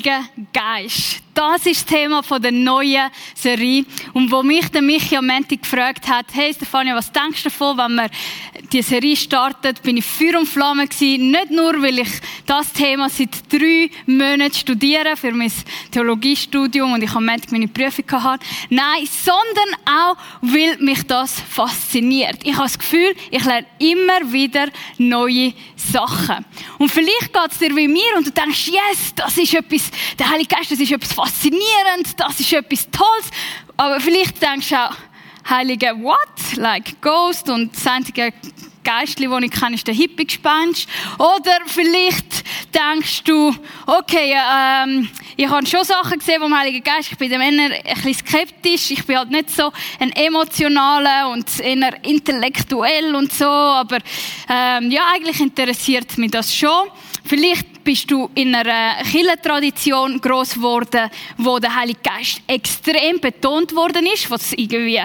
Heiliger Geist. Das ist das Thema der neuen Serie. Und wo mich der Michi am Montag gefragt hat, hey Stefania, was denkst du davon, wenn wir die Serie startet, bin ich Feuer und Flamme gewesen. Nicht nur, weil ich das Thema seit drei Monaten studiere für mein Theologiestudium und ich am Montag meine Prüfung hatte. Nein, sondern auch, weil mich das fasziniert. Ich habe das Gefühl, ich lerne immer wieder neue Sachen. Und vielleicht geht es dir wie mir und du denkst, yes, das ist etwas, der Heilige Geist, das ist etwas faszinierend, das ist etwas Tolles. Aber vielleicht denkst du auch, Heilige, what? Like Ghost und das einzige Geistli, das ich kenne, ist der Hippie-Gespenst. Oder vielleicht denkst du, okay, ähm, ich habe schon Sachen gesehen vom Heiligen Geist, ich bin dem eher ein bisschen skeptisch, ich bin halt nicht so ein emotionaler und eher intellektuell und so, aber ähm, ja, eigentlich interessiert mich das schon. Vielleicht bist du in einer Kirchentradition groß geworden, wo der Heilige Geist extrem betont worden ist, was irgendwie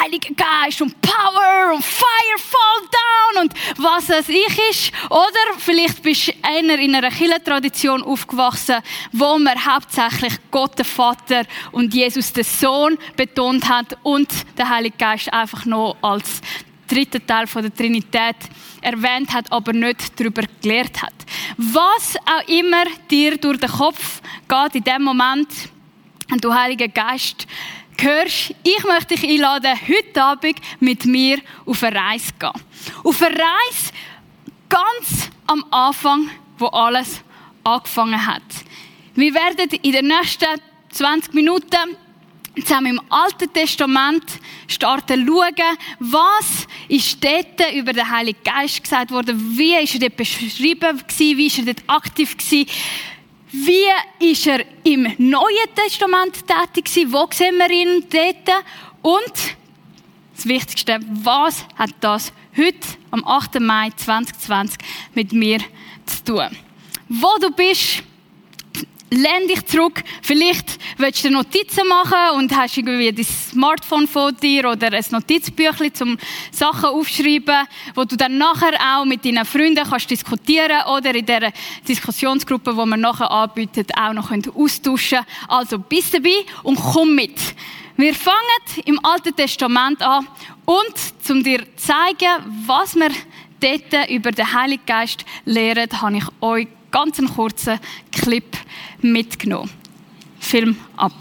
Heiliger Geist und Power und Fire fall down und was es ich ist. Oder vielleicht bist du einer in einer Kirchentradition aufgewachsen, wo man hauptsächlich Gott, den Vater und Jesus, den Sohn betont hat und der Heilige Geist einfach noch als dritten Teil von der Trinität erwähnt hat, aber nicht darüber gelehrt hat. Was auch immer dir durch den Kopf geht in dem Moment, und du Heiliger Geist hörst, ich möchte dich einladen, heute Abend mit mir auf eine Reise zu gehen. Auf eine Reise ganz am Anfang, wo alles angefangen hat. Wir werden in den nächsten 20 Minuten zusammen im Alten Testament starten schauen, was ist dort über den Heiligen Geist gesagt worden, wie ist er dort beschrieben gewesen, wie ist er dort aktiv gewesen, wie ist er im Neuen Testament tätig gewesen, wo sehen wir ihn dort und das Wichtigste, was hat das heute am 8. Mai 2020 mit mir zu tun? Wo du bist, lehn dich zurück. Vielleicht willst du Notizen machen und hast irgendwie dein Smartphone vor dir oder ein Notizbüchlein zum Sachen aufschreiben, wo du dann nachher auch mit deinen Freunden kannst diskutieren oder in der Diskussionsgruppe, wo wir nachher anbieten, auch noch austauschen können. Also bist dabei und komm mit. Wir fangen im Alten Testament an und um dir zu zeigen, was wir dort über den Heiligen Geist lehren, habe ich euch ganz einen kurzen Clip mitgenommen. Film ab.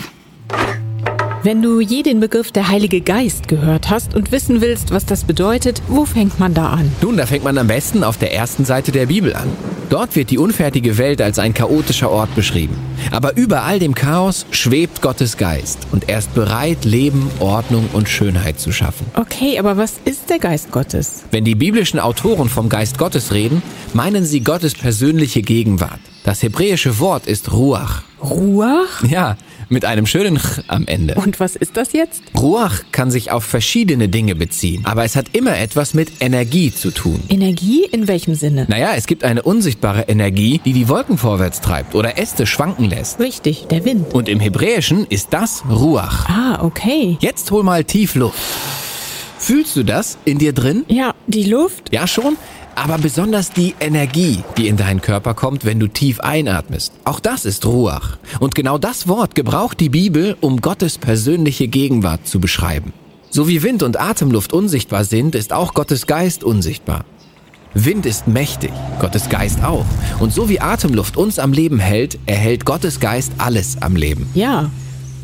Wenn du je den Begriff der Heilige Geist gehört hast und wissen willst, was das bedeutet, wo fängt man da an? Nun, da fängt man am besten auf der ersten Seite der Bibel an. Dort wird die unfertige Welt als ein chaotischer Ort beschrieben. Aber über all dem Chaos schwebt Gottes Geist und er ist bereit, Leben, Ordnung und Schönheit zu schaffen. Okay, aber was ist der Geist Gottes? Wenn die biblischen Autoren vom Geist Gottes reden, meinen sie Gottes persönliche Gegenwart. Das hebräische Wort ist Ruach. Ruach? Ja, mit einem schönen Ch am Ende. Und was ist das jetzt? Ruach kann sich auf verschiedene Dinge beziehen, aber es hat immer etwas mit Energie zu tun. Energie in welchem Sinne? Naja, es gibt eine unsichtbare Energie, die die Wolken vorwärts treibt oder Äste schwanken lässt. Richtig, der Wind. Und im Hebräischen ist das Ruach. Ah, okay. Jetzt hol mal tief Luft. Fühlst du das in dir drin? Ja, die Luft? Ja schon, aber besonders die Energie, die in deinen Körper kommt, wenn du tief einatmest. Auch das ist Ruach. Und genau das Wort gebraucht die Bibel, um Gottes persönliche Gegenwart zu beschreiben. So wie Wind und Atemluft unsichtbar sind, ist auch Gottes Geist unsichtbar. Wind ist mächtig, Gottes Geist auch. Und so wie Atemluft uns am Leben hält, erhält Gottes Geist alles am Leben. Ja,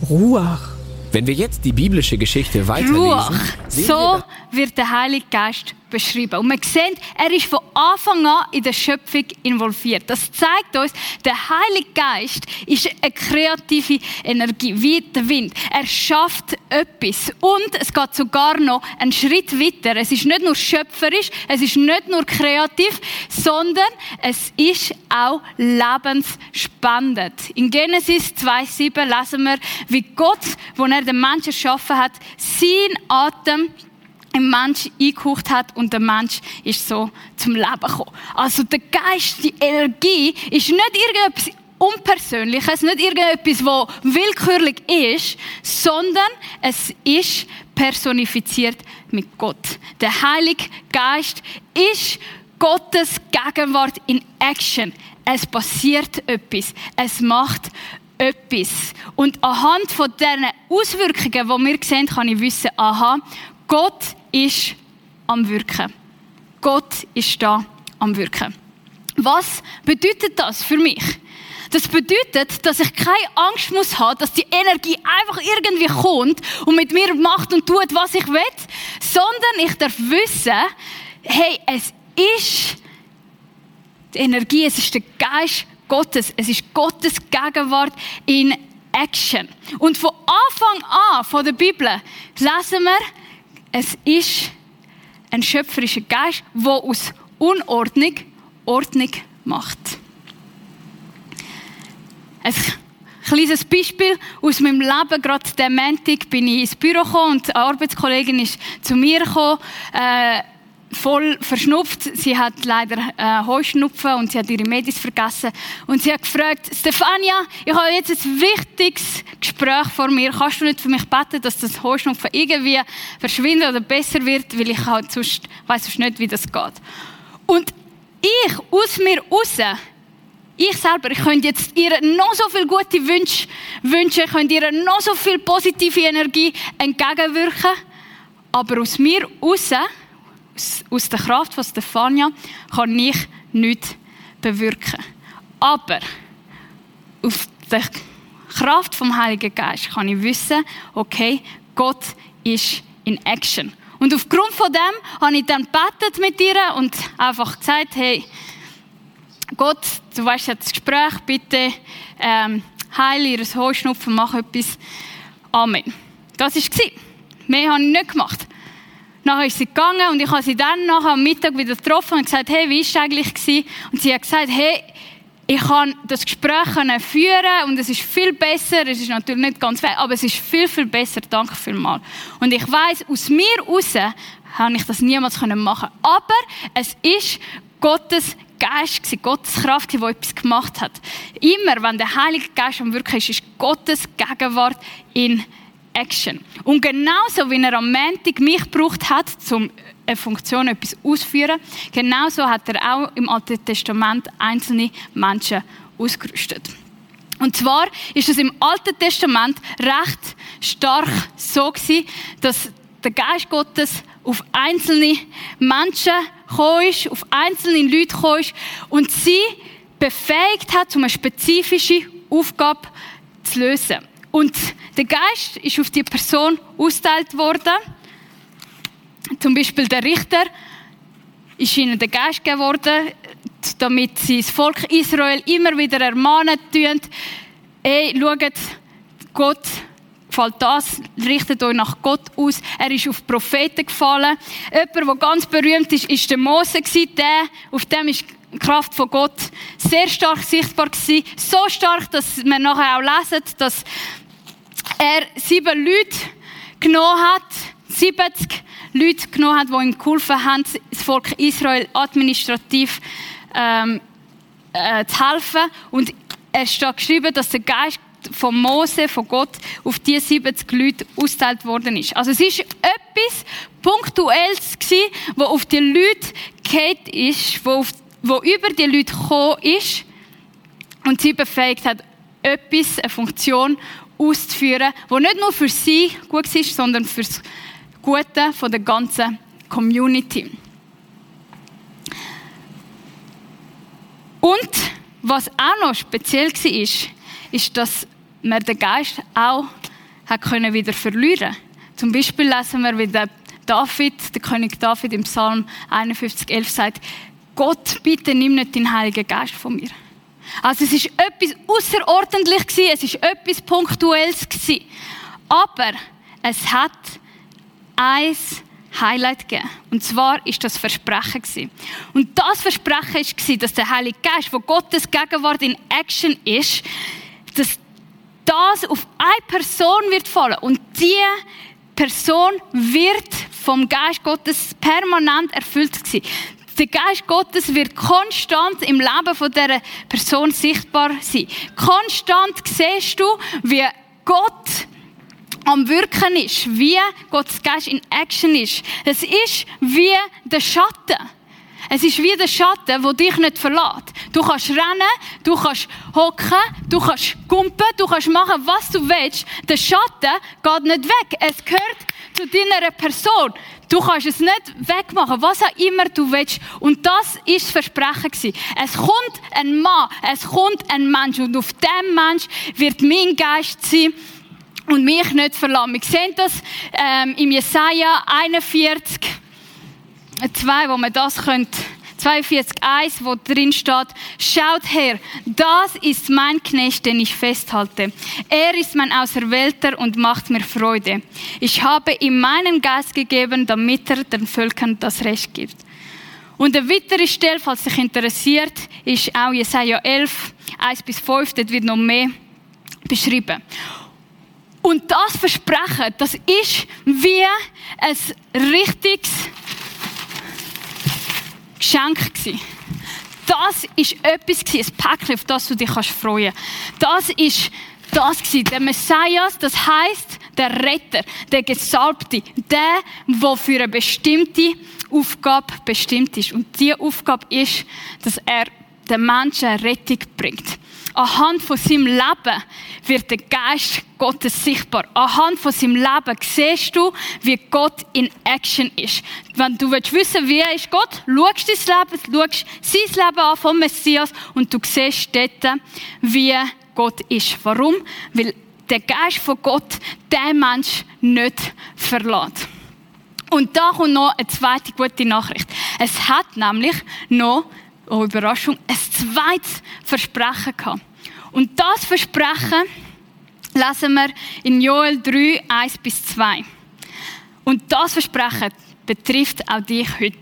Ruach. Wenn wir jetzt die biblische Geschichte weiterlesen, Ruach. So wir, wird der Heilige Geist beschrieben. Und wir sehen, er ist von Anfang an in der Schöpfung involviert. Das zeigt uns, der Heilige Geist ist eine kreative Energie, wie der Wind. Er schafft etwas. Und es geht sogar noch einen Schritt weiter. Es ist nicht nur schöpferisch, es ist nicht nur kreativ, sondern es ist auch lebensspendend. In Genesis 2,7 lesen wir, wie Gott, wo er den Menschen erschaffen hat, sein Atem im Mensch eingehaucht hat und der Mensch ist so zum Leben gekommen. Also der Geist, die Energie ist nicht irgendetwas Unpersönliches, nicht irgendetwas, was willkürlich ist, sondern es ist personifiziert mit Gott. Der Heilige Geist ist Gottes Gegenwart in Action. Es passiert etwas. Es macht etwas. Und anhand von diesen Auswirkungen, die wir sehen, kann ich wissen, aha, Gott ist am Wirken. Gott ist da am Wirken. Was bedeutet das für mich? Das bedeutet, dass ich keine Angst muss haben, dass die Energie einfach irgendwie kommt und mit mir macht und tut, was ich will, sondern ich darf wissen, hey, es ist die Energie, es ist der Geist Gottes, es ist Gottes Gegenwart in Action. Und von Anfang an von der Bibel lesen wir, es ist ein schöpferischer Geist, der aus Unordnung Ordnung macht. Ein kleines Beispiel aus meinem Leben. Gerade der Montag bin ich ins Büro gekommen und eine Arbeitskollegin ist zu mir gekommen, äh, voll verschnupft. Sie hat leider äh, Heuschnupfen und sie hat ihre Medis vergessen. Und sie hat gefragt, Stefania, ich habe jetzt ein wichtiges Gespräch vor mir. Kannst du nicht für mich beten, dass das Heuschnupfen irgendwie verschwindet oder besser wird? Weil ich halt sonst, weiss sonst nicht, wie das geht. Und ich, aus mir raus, ich selber, ich könnte jetzt ihr noch so viele gute Wünsche wünschen, ich könnte ihr noch so viel positive Energie entgegenwirken, aber aus mir raus, aus, der Kraft von Stefania, kann ich nichts bewirken. Aber auf der Kraft vom Heiligen Geist kann ich wissen, okay, Gott ist in Action. Und aufgrund von dem habe ich dann gebetet mit ihr und einfach gesagt, hey, Gott, du weißt ja das Gespräch, bitte ähm, heile ihr Heuschnupfen, mach etwas. Amen. Das war es. Mehr habe ich nicht gemacht. Nachher ist sie gegangen und ich habe sie dann nachher am Mittag wieder getroffen und gesagt, hey, wie war es eigentlich? Und sie hat gesagt, hey, ich kann das Gespräch führen und es ist viel besser. Es ist natürlich nicht ganz fair, aber es ist viel, viel besser. Danke vielmals. Und ich weiß, aus mir raus habe ich das niemals machen Aber es ist Gottes Geist gewesen, Gottes Kraft, die etwas gemacht hat. Immer, wenn der Heilige Geist am Wirken ist, ist Gottes Gegenwart in Action. Und genauso wie er am Montag mich gebraucht hat, um eine Funktion etwas auszuführen, genauso hat er auch im Alten Testament einzelne Menschen ausgerüstet. Und zwar ist es im Alten Testament recht stark so gewesen, dass der Geist Gottes auf einzelne Menschen gekommen ist, auf einzelne Leute gekommen ist und sie befähigt hat, um eine spezifische Aufgabe zu lösen. Und der Geist ist auf die Person ausgeteilt worden. Zum Beispiel der Richter ist ihnen der Geist geworden, damit sie das Volk Israel immer wieder ermahnen tun, ey, schaut, Gott gefällt das, richtet euch nach Gott aus. Er ist auf Propheten gefallen. Jemand, der ganz berühmt ist, ist der Mose der, auf dem ist die Kraft von Gott sehr stark sichtbar gewesen. So stark, dass wir nachher auch lesen, dass er sieben Leute genommen hat, 70 Leute genommen hat, die ihm geholfen haben, das Volk Israel administrativ ähm, äh, zu helfen. Und es steht geschrieben, dass der Geist von Mose, von Gott, auf die 70 Leute ausgeteilt worden ist. Also es ist etwas Punktuelles gewesen, wo auf die Leute geht ist, wo über die Leute gekommen ist und sie befähigt hat, etwas, eine Funktion auszuführen, wo nicht nur für sie gut ist, sondern für das Gute der ganzen Community. Und was auch noch speziell war, ist, ist, dass man den Geist auch hat wieder verlieren Zum Beispiel lesen wir, wie der David, der König David im Psalm 51, 11 sagt, Gott, bitte nimm nicht den Heiligen Geist von mir. Also es ist etwas außerordentlich gewesen, es ist etwas punktuelles gewesen. Aber es hat eins Highlight gegeben. Und zwar ist das Versprechen gewesen. Und das Versprechen ist gewesen, dass der Heilige Geist, wo Gottes Gegenwart in Action ist, dass das auf eine Person wird fallen und die Person wird vom Geist Gottes permanent erfüllt sein. Der Geist Gottes wird konstant im Leben von dieser Person sichtbar sein. Konstant siehst du, wie Gott am Wirken ist, wie Gottes Geist in Action ist. Es ist wie der Schatten. Es ist wie der Schatten, wo dich nicht verlässt. Du kannst rennen, du kannst hocken, du kannst kumpen, du kannst machen, was du willst. Der Schatten geht nicht weg. Es gehört zu deiner Person. Du kannst es nicht wegmachen, was auch immer du willst. Und das ist das Versprechen gewesen. Es kommt ein Mann, es kommt ein Mensch und auf dem Mensch wird mein Geist sein und mich nicht verlassen. Wir sehen das ähm, im Jesaja 41, 2, wo man das könnte 42,1, wo drin steht, schaut her, das ist mein Knecht, den ich festhalte. Er ist mein Auserwählter und macht mir Freude. Ich habe ihm meinen Geist gegeben, damit er den Völkern das Recht gibt. Und eine weitere Stelle, falls sich interessiert, ist auch Jesaja 11, 1 bis 5, dort wird noch mehr beschrieben. Und das Versprechen, das ist wie ein richtiges Geschenk gewesen. Das ist etwas gewesen, ein Päckchen, auf das du dich kannst freuen. Das ist das gewesen, der Messias, das heißt der Retter, der Gesalbte, der, der für eine bestimmte Aufgabe bestimmt ist. Und diese Aufgabe ist, dass er den Menschen Rettung bringt. Anhand von seinem Leben wird der Geist Gottes sichtbar. Anhand von seinem Leben siehst du, wie Gott in Action ist. Wenn du willst wissen, wie ist Gott, schaust dein Leben, schaust sein Leben an vom Messias und du siehst dort, wie Gott ist. Warum? Weil der Geist von Gott den Mensch nicht verlässt. Und da kommt noch eine zweite gute Nachricht. Es hat nämlich noch oh Überraschung, ein zweites Versprechen gehabt. Und das Versprechen lesen wir in Joel 3, 1 bis 2. Und das Versprechen betrifft auch dich heute.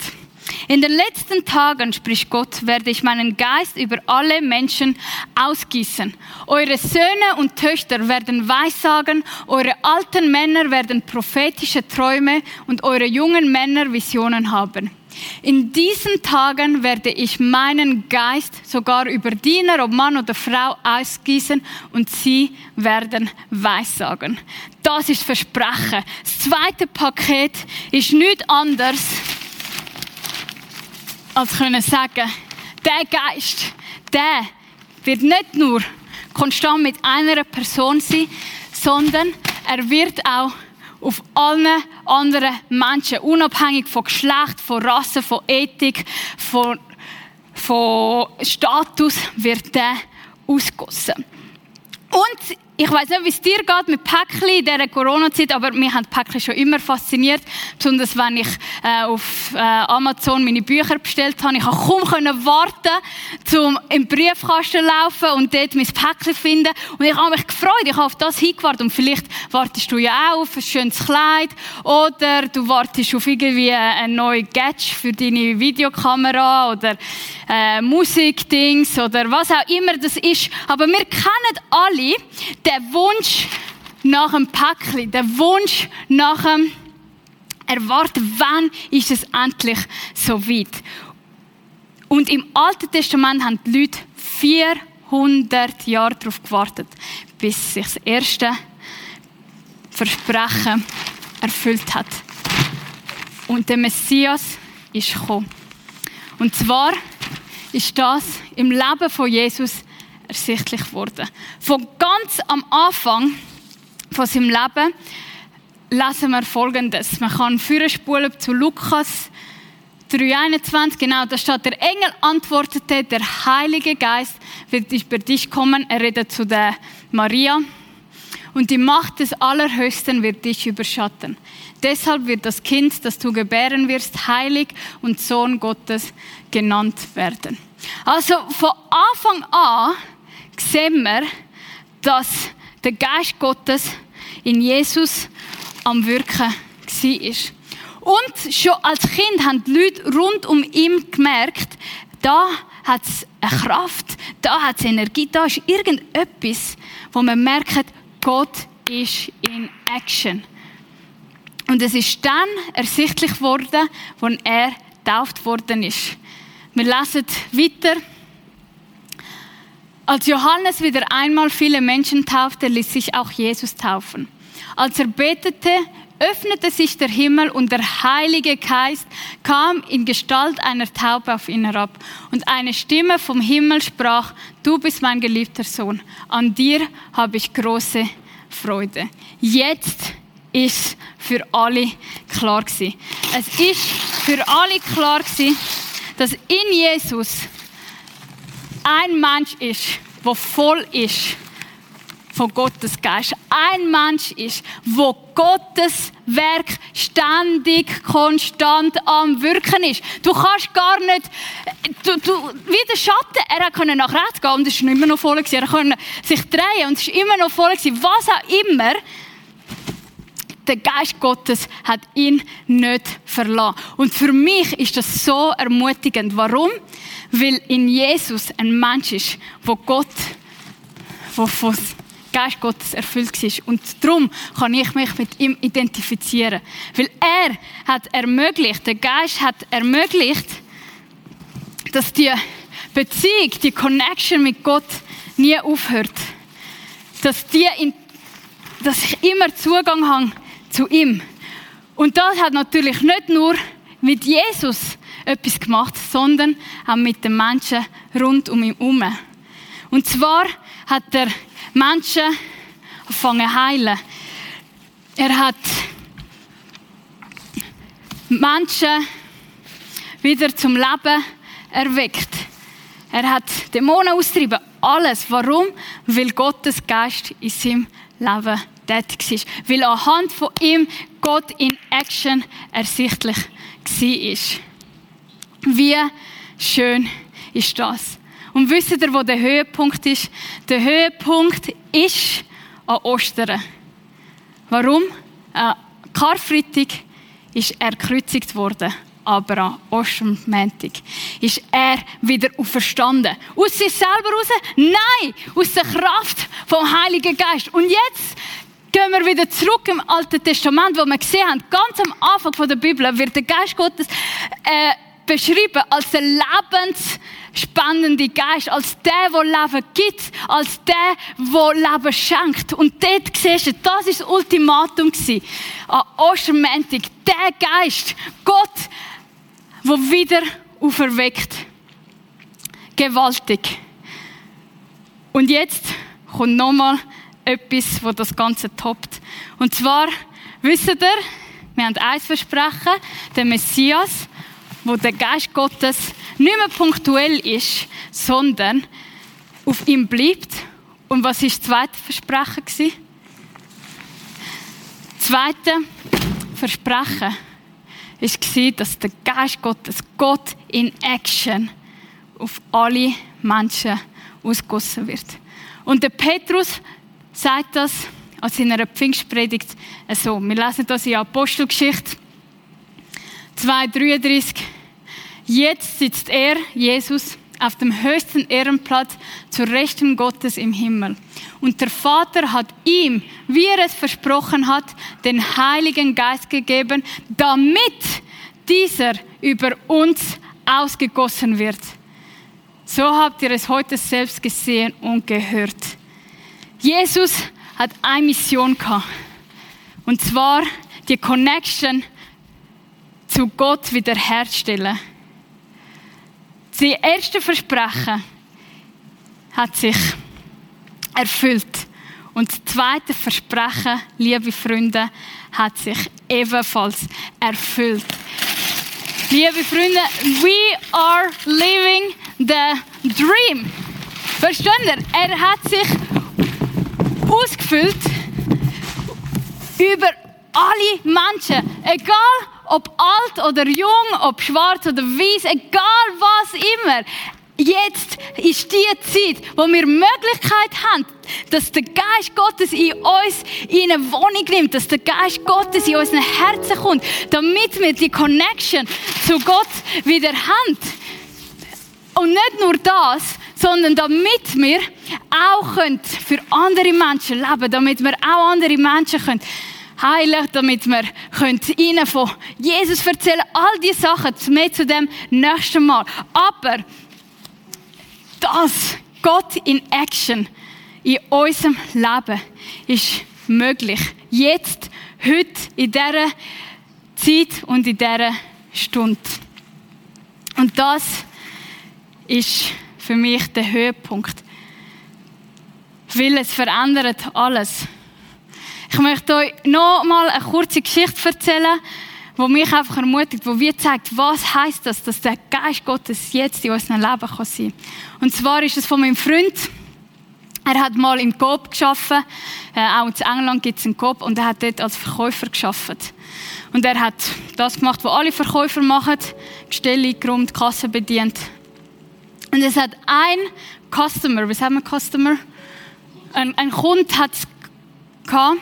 In den letzten Tagen, spricht Gott, werde ich meinen Geist über alle Menschen ausgießen. Eure Söhne und Töchter werden Weissagen, eure alten Männer werden prophetische Träume und eure jungen Männer Visionen haben. In diesen Tagen werde ich meinen Geist sogar über Diener, ob Mann oder Frau, ausgießen und sie werden Weissagen. Das ist Versprechen. Das zweite Paket ist nichts anderes, als können sagen, der Geist, der wird nicht nur konstant mit einer Person sein, sondern er wird auch auf allen anderen Menschen, unabhängig von Geschlecht, von Rasse, von Ethik, von, von Status, wird der ausgossen. Und ich weiß nicht, wie es dir geht mit Päckchen in dieser Corona-Zeit, aber mich haben Päckchen schon immer fasziniert. Besonders wenn ich äh, auf äh, Amazon meine Bücher bestellt habe. Ich konnte kaum warten, zum im Briefkasten laufen und dort mein Päckchen finden. Und ich habe mich gefreut, ich habe auf das hingewartet. Und vielleicht wartest du ja auch auf ein schönes Kleid oder du wartest auf irgendwie ein neues Gadget für deine Videokamera oder äh, Musikdings oder was auch immer das ist. Aber wir kennen alle der Wunsch nach dem Päckchen, der Wunsch nach dem Erwarten, wann ist es endlich so weit. Und im Alten Testament haben die Leute 400 Jahre darauf gewartet, bis sich das erste Versprechen erfüllt hat. Und der Messias ist gekommen. Und zwar ist das im Leben von Jesus ersichtlich geworden. Von ganz am Anfang von seinem Leben lesen wir Folgendes. Man kann spulen zu Lukas 3,21, genau, da steht, der Engel antwortete, der Heilige Geist wird über dich kommen. Er redet zu der Maria. Und die Macht des Allerhöchsten wird dich überschatten. Deshalb wird das Kind, das du gebären wirst, heilig und Sohn Gottes genannt werden. Also von Anfang an sehen wir, dass der Geist Gottes in Jesus am Wirken war. Und schon als Kind haben die Leute rund um ihn gemerkt, da hat es eine Kraft, da hat es Energie, da ist irgendetwas, wo man merkt, Gott ist in Action. Und es ist dann ersichtlich geworden, als er getauft worden ist. Wir lesen weiter. Als Johannes wieder einmal viele Menschen taufte, ließ sich auch Jesus taufen. Als er betete, öffnete sich der Himmel und der Heilige Geist kam in Gestalt einer Taube auf ihn herab. Und eine Stimme vom Himmel sprach, du bist mein geliebter Sohn, an dir habe ich große Freude. Jetzt ist für alle klar gewesen. Es ist für alle klar gewesen, dass in Jesus ein Mensch ist, der voll ist von Gottes Geist. Ein Mensch ist, wo Gottes Werk ständig, konstant am Wirken ist. Du kannst gar nicht, du, du, wie der Schatten, er konnte nach rechts gehen und es war immer noch voll. Gewesen. Er konnte sich drehen und es war immer noch voll. Gewesen. Was auch immer, der Geist Gottes hat ihn nicht verlassen. Und für mich ist das so ermutigend. Warum? Weil in Jesus ein Mensch ist, wo Gott, wo von Geist Gottes erfüllt war. Und darum kann ich mich mit ihm identifizieren. Weil er hat ermöglicht, der Geist hat ermöglicht, dass die Beziehung, die Connection mit Gott nie aufhört. Dass, die in, dass ich immer Zugang habe zu ihm. Und das hat natürlich nicht nur mit Jesus etwas gemacht, sondern auch mit den Menschen rund um ihn herum. Und zwar hat er Menschen angefangen heilen. Er hat Menschen wieder zum Leben erweckt. Er hat Dämonen austrieben. Alles. Warum? Weil Gottes Geist in seinem Leben tätig ist. Weil anhand von ihm Gott in Action ersichtlich war. Wie schön ist das? Und wisst ihr, wo der Höhepunkt ist? Der Höhepunkt ist an Ostern. Warum? Äh, Karfreitag ist er gekreuzigt worden. Aber an Ostermäntig ist er wieder auferstanden. Aus sich selber raus? Nein! Aus der Kraft vom Heiligen Geist. Und jetzt gehen wir wieder zurück im Alten Testament, wo wir gesehen haben, ganz am Anfang der Bibel wird der Geist Gottes äh, beschrieben als der lebensspannende Geist, als der, der Leben gibt, als der, der Leben schenkt. Und dort siehst du, das ist das Ultimatum an Ostermäntig. Der Geist, Gott, der wieder auferweckt. Gewaltig. Und jetzt kommt nochmal etwas, wo das Ganze toppt. Und zwar, wisst ihr, wir haben eins versprechen, der Messias, wo der Geist Gottes nicht mehr punktuell ist, sondern auf ihm bleibt. Und was ist das zweite Versprechen? Das zweite Versprechen war, dass der Geist Gottes, Gott in Action, auf alle Menschen ausgossen wird. Und der Petrus sagt das als in einer Pfingstpredigt so. Wir lesen das in Apostelgeschichte 2,33. Jetzt sitzt er, Jesus, auf dem höchsten Ehrenplatz zur Rechten Gottes im Himmel. Und der Vater hat ihm, wie er es versprochen hat, den Heiligen Geist gegeben, damit dieser über uns ausgegossen wird. So habt ihr es heute selbst gesehen und gehört. Jesus hat eine Mission gehabt. Und zwar die Connection zu Gott wiederherstellen. Das erste Versprechen hat sich erfüllt. Und das zweite Versprechen, liebe Freunde, hat sich ebenfalls erfüllt. Liebe Freunde, we are living the dream. Versteht ihr? Er hat sich ausgefüllt über alle Menschen, egal ob alt oder jung, ob schwarz oder weiß, egal was immer. Jetzt ist die Zeit, wo wir Möglichkeit haben, dass der Geist Gottes in uns in eine Wohnung nimmt, dass der Geist Gottes in unseren Herzen kommt, damit wir die Connection zu Gott wieder haben. Und nicht nur das, sondern damit wir auch für andere Menschen leben können, damit wir auch andere Menschen können heilen, damit wir ihnen von Jesus erzählen All diese Sachen, mehr zu dem nächsten Mal. Aber das, Gott in Action in unserem Leben, ist möglich. Jetzt, Heute, in dieser Zeit und in dieser Stunde. Und das ist für mich der Höhepunkt. Weil es verändert alles. Ich möchte euch noch mal eine kurze Geschichte erzählen, wo mich einfach ermutigt, wo wir zeigt, was heißt das, dass der Geist Gottes jetzt in unserem Leben kann sein. Und zwar ist es von meinem Freund. Er hat mal im Coop geschafft, äh, auch in England gibt es einen Coop und er hat dort als Verkäufer geschafft. Und er hat das gemacht, was alle Verkäufer machen, Gestelle eingeräumt, Kasse bedient. Und es hat ein Customer, was haben wir Customer? Ein, ein Kunde hat es gehabt,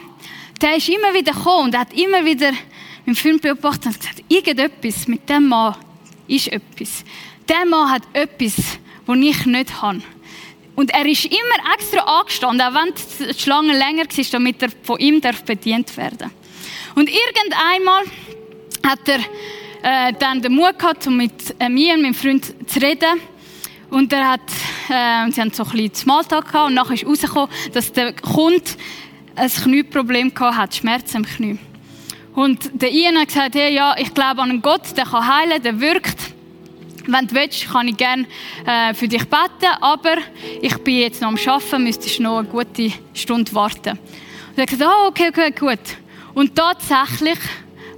der ist immer wieder gekommen und hat immer wieder im Film beobachtet und gesagt, irgendetwas mit dem Mann ist etwas. Der Mann hat etwas, was ich nicht habe. Und er ist immer extra angestanden, auch wenn die Schlange länger war, damit er von ihm bedient werden darf. Und irgendeinmal hat er äh, dann den Mut gehabt, um mit äh, mir und meinem Freund zu reden. Und er hat, äh, sie haben so ein bisschen Smalltalk gehabt und nachher ist rausgekommen, dass der Kunde ein Knieproblem gehabt hat, Schmerzen im Knie. Und der Ian hat gesagt, hey, ja, ich glaube an einen Gott, der kann heilen, der wirkt. Wenn du willst, kann ich gerne äh, für dich beten, aber ich bin jetzt noch am Arbeiten, müsstest noch eine gute Stunde warten. Und er hat gesagt, oh, okay, okay, gut. Und tatsächlich,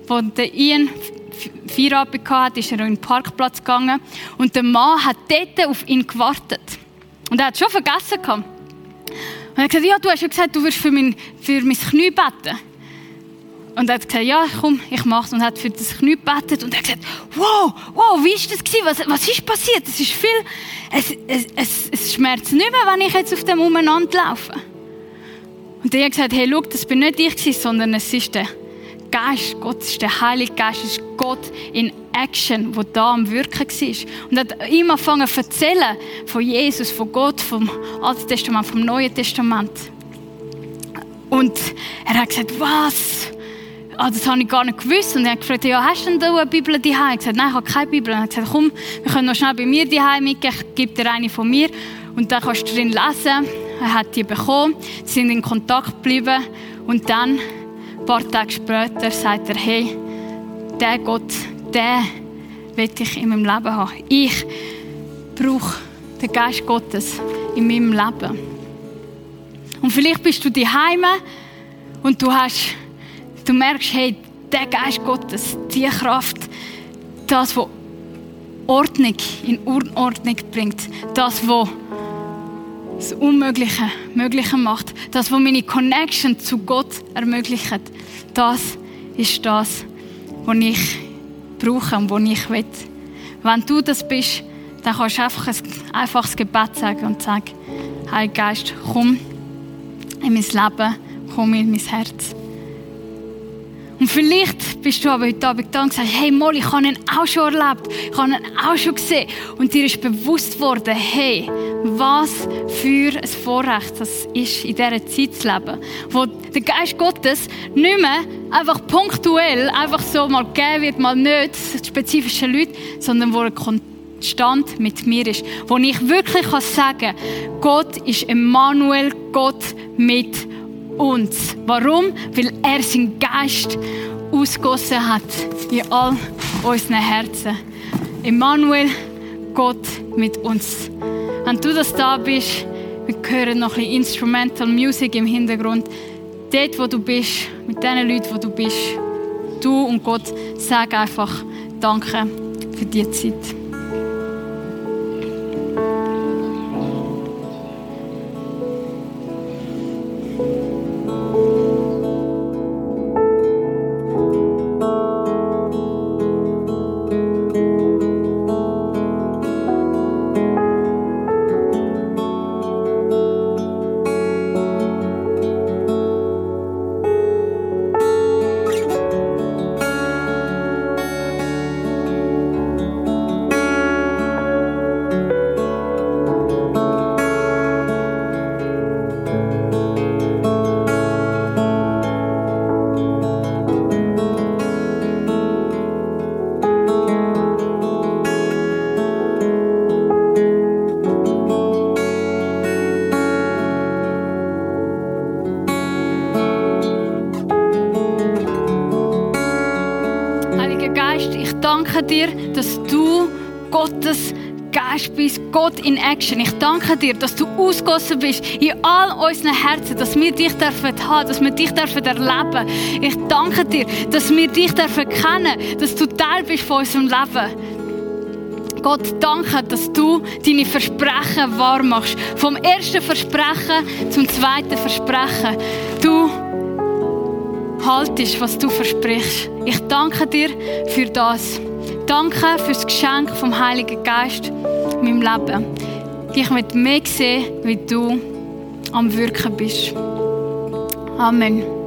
als der Ian Feierabend hatte, ist er in den Parkplatz gegangen und der Mann hat dort auf ihn gewartet. Und er hat schon vergessen gehabt. Und er hat gesagt, ja, du hast ja gesagt, du wirst für mein, für mein Knie beten. Und er hat gesagt, ja, komm, ich mach's. Und hat für das Knie gebetet. Und er hat gesagt, wow, wow, wie ist das gewesen? Was, was ist passiert? Es ist viel, es, es, es, es schmerzt nicht mehr, wenn ich jetzt auf dem Umeinander laufe. Und er hat gesagt, hey, schau, das bin nicht ich gewesen, sondern es ist der Geist Gott, es ist der Heilige Geist, es ist Gott in Action, der da am Wirken war. Und hat ihm angefangen zu erzählen von Jesus, von Gott, vom Alten Testament, vom Neuen Testament. Und er hat gesagt, was? Ah, das habe ich gar nicht gewusst. Und er hat gefragt, ja, hast du denn da eine Bibel daheim? Ich habe gesagt, nein, ich habe keine Bibel. Und er hat gesagt, komm, wir können noch schnell bei mir daheim mitgehen, ich gebe dir eine von mir. Und dann kannst du drin lesen. Er hat die bekommen, sie sind in Kontakt geblieben. Und dann, ein paar Tage später, sagt er, hey, der Gott, der will ich in meinem Leben haben. Ich brauche den Geist Gottes in meinem Leben. Und vielleicht bist du daheim und du hast du merkst, hey, der Geist Gottes, die Kraft, das, was Ordnung in Unordnung bringt, das, was das Unmögliche möglich macht, das, was meine Connection zu Gott ermöglicht, das ist das, was ich brauche und was ich will. Wenn du das bist, dann kannst du einfach ein einfaches Gebet sagen und sagen, Heiliger Geist, komm in mein Leben, komm in mein Herz. Und vielleicht bist du aber heute Abend da und sagst, hey Molly, ich habe ihn auch schon erlebt, ich habe ihn auch schon gesehen. Und dir ist bewusst worden, hey, was für ein Vorrecht das ist, in dieser Zeit zu leben, wo der Geist Gottes nicht mehr einfach punktuell, einfach so mal gegeben wird, mal nicht, spezifische Leute, sondern wo er konstant mit mir ist. Wo ich wirklich sagen kann, Gott ist Emmanuel, Gott mit uns. Warum? Weil er seinen Geist ausgossen hat in all unseren Herzen. Immanuel, Gott mit uns. Wenn du das da bist, wir hören noch ein bisschen Instrumental Music im Hintergrund. Dort, wo du bist, mit den Leuten, wo du bist, du und Gott, sag einfach Danke für die Zeit. ich danke dir, dass du Gottes Geist bist, Gott in Action. Ich danke dir, dass du ausgossen bist in all unseren Herzen, dass wir dich dürfen haben, dass wir dich dürfen erleben. Ich danke dir, dass wir dich dürfen kennen, dass du Teil bist von unserem Leben. Gott, danke, dass du deine Versprechen wahr machst. Vom ersten Versprechen zum zweiten Versprechen. Du haltest, was du versprichst. Ich danke dir für das. Danke für das Geschenk vom Heiligen Geist in meinem Leben. Ich möchte mehr sehen, wie du am Wirken bist. Amen.